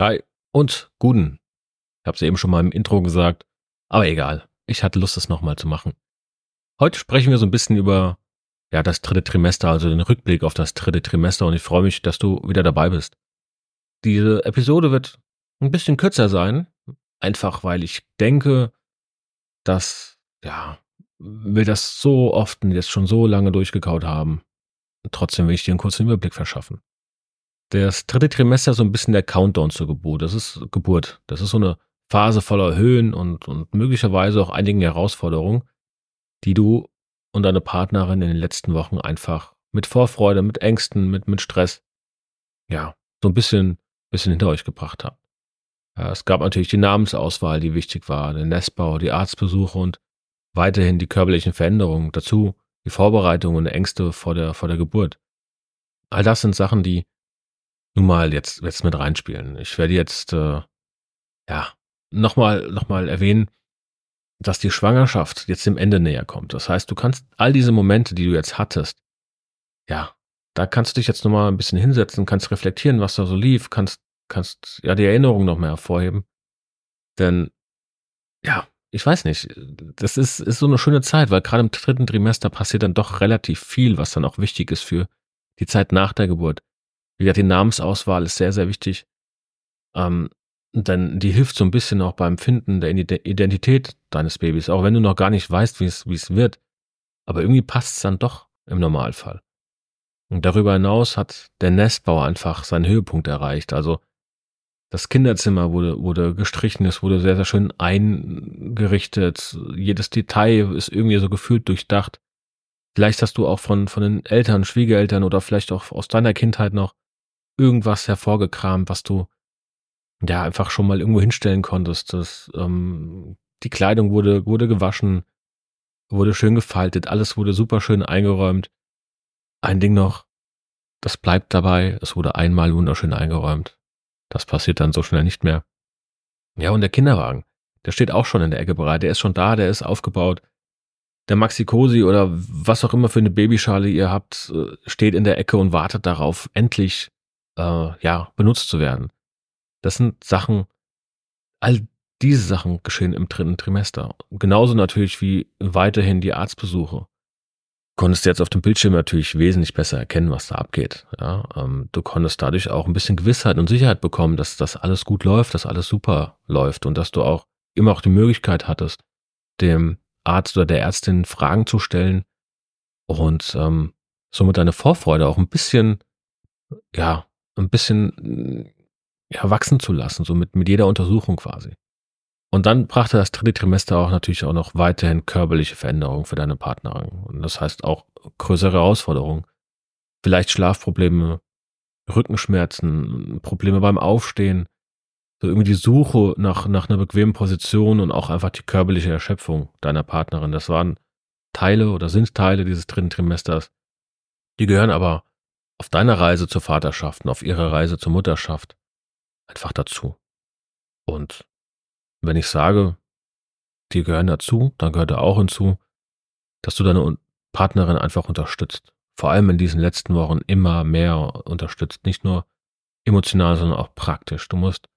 Hi und guten. Ich habe es eben schon mal im Intro gesagt, aber egal. Ich hatte Lust, das nochmal zu machen. Heute sprechen wir so ein bisschen über ja das dritte Trimester, also den Rückblick auf das dritte Trimester und ich freue mich, dass du wieder dabei bist. Diese Episode wird ein bisschen kürzer sein, einfach weil ich denke, dass ja wir das so oft jetzt schon so lange durchgekaut haben. Trotzdem will ich dir einen kurzen Überblick verschaffen das dritte Trimester so ein bisschen der Countdown zur Geburt. Das ist Geburt. Das ist so eine Phase voller Höhen und, und möglicherweise auch einigen Herausforderungen, die du und deine Partnerin in den letzten Wochen einfach mit Vorfreude, mit Ängsten, mit, mit Stress, ja, so ein bisschen, bisschen hinter euch gebracht habt. Es gab natürlich die Namensauswahl, die wichtig war, den Nestbau, die Arztbesuche und weiterhin die körperlichen Veränderungen, dazu die Vorbereitungen und Ängste vor der, vor der Geburt. All das sind Sachen, die nun mal jetzt, jetzt mit reinspielen. Ich werde jetzt, äh, ja, nochmal, nochmal erwähnen, dass die Schwangerschaft jetzt dem Ende näher kommt. Das heißt, du kannst all diese Momente, die du jetzt hattest, ja, da kannst du dich jetzt nochmal ein bisschen hinsetzen, kannst reflektieren, was da so lief, kannst, kannst, ja, die Erinnerung noch mehr hervorheben. Denn, ja, ich weiß nicht, das ist, ist so eine schöne Zeit, weil gerade im dritten Trimester passiert dann doch relativ viel, was dann auch wichtig ist für die Zeit nach der Geburt. Wie gesagt, die Namensauswahl ist sehr, sehr wichtig. Ähm, denn die hilft so ein bisschen auch beim Finden der Identität deines Babys, auch wenn du noch gar nicht weißt, wie es, wird. Aber irgendwie passt es dann doch im Normalfall. Und darüber hinaus hat der Nestbau einfach seinen Höhepunkt erreicht. Also das Kinderzimmer wurde, wurde gestrichen, es wurde sehr, sehr schön eingerichtet. Jedes Detail ist irgendwie so gefühlt durchdacht. Vielleicht hast du auch von, von den Eltern, Schwiegereltern oder vielleicht auch aus deiner Kindheit noch irgendwas hervorgekramt, was du ja einfach schon mal irgendwo hinstellen konntest. Das, ähm, die Kleidung wurde, wurde gewaschen, wurde schön gefaltet, alles wurde super schön eingeräumt. Ein Ding noch, das bleibt dabei, es wurde einmal wunderschön eingeräumt. Das passiert dann so schnell nicht mehr. Ja, und der Kinderwagen, der steht auch schon in der Ecke bereit, der ist schon da, der ist aufgebaut. Der Maxi Cosi oder was auch immer für eine Babyschale ihr habt, äh, steht in der Ecke und wartet darauf, endlich äh, ja, benutzt zu werden. Das sind Sachen, all diese Sachen geschehen im dritten Trimester. Genauso natürlich wie weiterhin die Arztbesuche. Konntest jetzt auf dem Bildschirm natürlich wesentlich besser erkennen, was da abgeht. Ja, ähm, du konntest dadurch auch ein bisschen Gewissheit und Sicherheit bekommen, dass das alles gut läuft, dass alles super läuft und dass du auch immer auch die Möglichkeit hattest, dem Arzt oder der Ärztin Fragen zu stellen und ähm, somit deine Vorfreude auch ein bisschen ja ein bisschen ja, wachsen zu lassen, so mit, mit jeder Untersuchung quasi. Und dann brachte das dritte Trimester auch natürlich auch noch weiterhin körperliche Veränderungen für deine Partnerin. Und das heißt auch größere Herausforderungen. Vielleicht Schlafprobleme, Rückenschmerzen, Probleme beim Aufstehen, so irgendwie die Suche nach, nach einer bequemen Position und auch einfach die körperliche Erschöpfung deiner Partnerin. Das waren Teile oder sind Teile dieses dritten Trimesters. Die gehören aber auf deiner Reise zur Vaterschaft und auf ihrer Reise zur Mutterschaft einfach dazu. Und wenn ich sage, die gehören dazu, dann gehört da auch hinzu, dass du deine Partnerin einfach unterstützt. Vor allem in diesen letzten Wochen immer mehr unterstützt. Nicht nur emotional, sondern auch praktisch. Du musst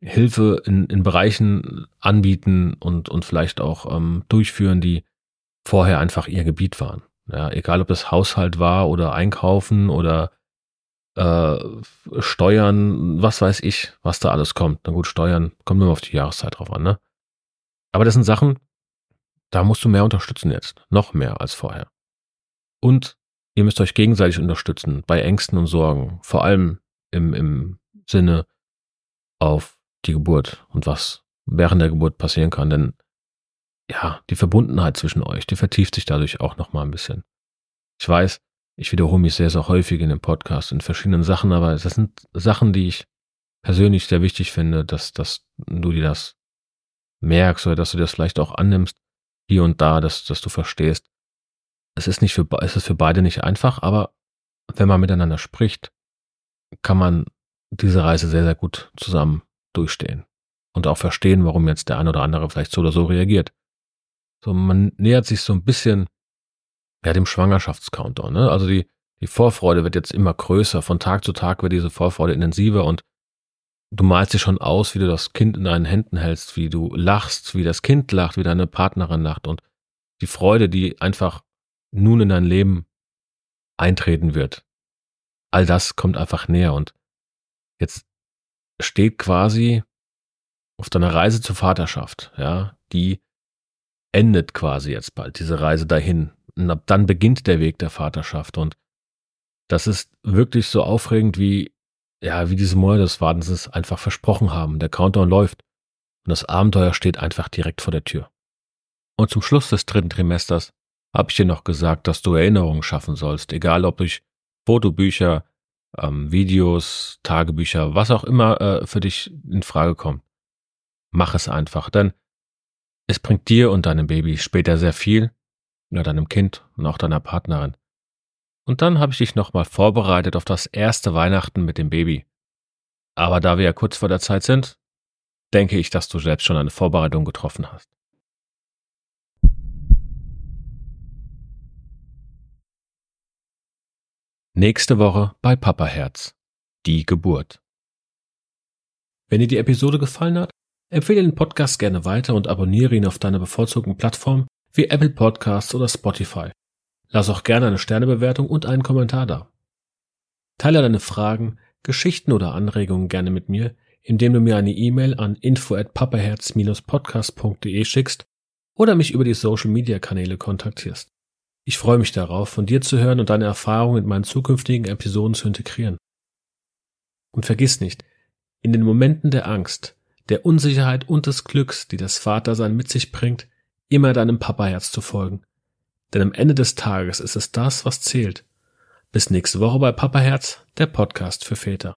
Hilfe in, in Bereichen anbieten und, und vielleicht auch ähm, durchführen, die vorher einfach ihr Gebiet waren. Ja, egal ob es Haushalt war oder Einkaufen oder äh, Steuern, was weiß ich, was da alles kommt. Na gut, Steuern kommt immer auf die Jahreszeit drauf an, ne? Aber das sind Sachen, da musst du mehr unterstützen jetzt. Noch mehr als vorher. Und ihr müsst euch gegenseitig unterstützen bei Ängsten und Sorgen. Vor allem im, im Sinne auf die Geburt und was während der Geburt passieren kann. Denn ja, die Verbundenheit zwischen euch, die vertieft sich dadurch auch nochmal ein bisschen. Ich weiß, ich wiederhole mich sehr, sehr häufig in dem Podcast in verschiedenen Sachen, aber das sind Sachen, die ich persönlich sehr wichtig finde, dass, dass du dir das merkst oder dass du das vielleicht auch annimmst, hier und da, dass, dass du verstehst. Es ist nicht für, es ist für beide nicht einfach, aber wenn man miteinander spricht, kann man diese Reise sehr, sehr gut zusammen durchstehen und auch verstehen, warum jetzt der eine oder andere vielleicht so oder so reagiert. So, man nähert sich so ein bisschen ja, dem Schwangerschaftscountdown. Ne? Also die, die Vorfreude wird jetzt immer größer. Von Tag zu Tag wird diese Vorfreude intensiver und du malst dir schon aus, wie du das Kind in deinen Händen hältst, wie du lachst, wie das Kind lacht, wie deine Partnerin lacht und die Freude, die einfach nun in dein Leben eintreten wird. All das kommt einfach näher und jetzt steht quasi auf deiner Reise zur Vaterschaft, ja, die endet quasi jetzt bald, diese Reise dahin. Und ab dann beginnt der Weg der Vaterschaft. Und das ist wirklich so aufregend, wie, ja, wie diese Mäuer des Wadens einfach versprochen haben. Der Countdown läuft. Und das Abenteuer steht einfach direkt vor der Tür. Und zum Schluss des dritten Trimesters habe ich dir noch gesagt, dass du Erinnerungen schaffen sollst, egal ob durch Fotobücher, ähm, Videos, Tagebücher, was auch immer äh, für dich in Frage kommt. Mach es einfach, denn es bringt dir und deinem Baby später sehr viel, oder deinem Kind und auch deiner Partnerin. Und dann habe ich dich nochmal vorbereitet auf das erste Weihnachten mit dem Baby. Aber da wir ja kurz vor der Zeit sind, denke ich, dass du selbst schon eine Vorbereitung getroffen hast. Nächste Woche bei Papa Herz. Die Geburt. Wenn dir die Episode gefallen hat, empfehle den Podcast gerne weiter und abonniere ihn auf deiner bevorzugten Plattform wie Apple Podcasts oder Spotify. Lass auch gerne eine Sternebewertung und einen Kommentar da. Teile deine Fragen, Geschichten oder Anregungen gerne mit mir, indem du mir eine E-Mail an info at papaherz-podcast.de schickst oder mich über die Social Media Kanäle kontaktierst. Ich freue mich darauf, von dir zu hören und deine Erfahrungen in meinen zukünftigen Episoden zu integrieren. Und vergiss nicht, in den Momenten der Angst, der Unsicherheit und des Glücks, die das Vatersein mit sich bringt, immer deinem Papaherz zu folgen. Denn am Ende des Tages ist es das, was zählt. Bis nächste Woche bei Papaherz, der Podcast für Väter.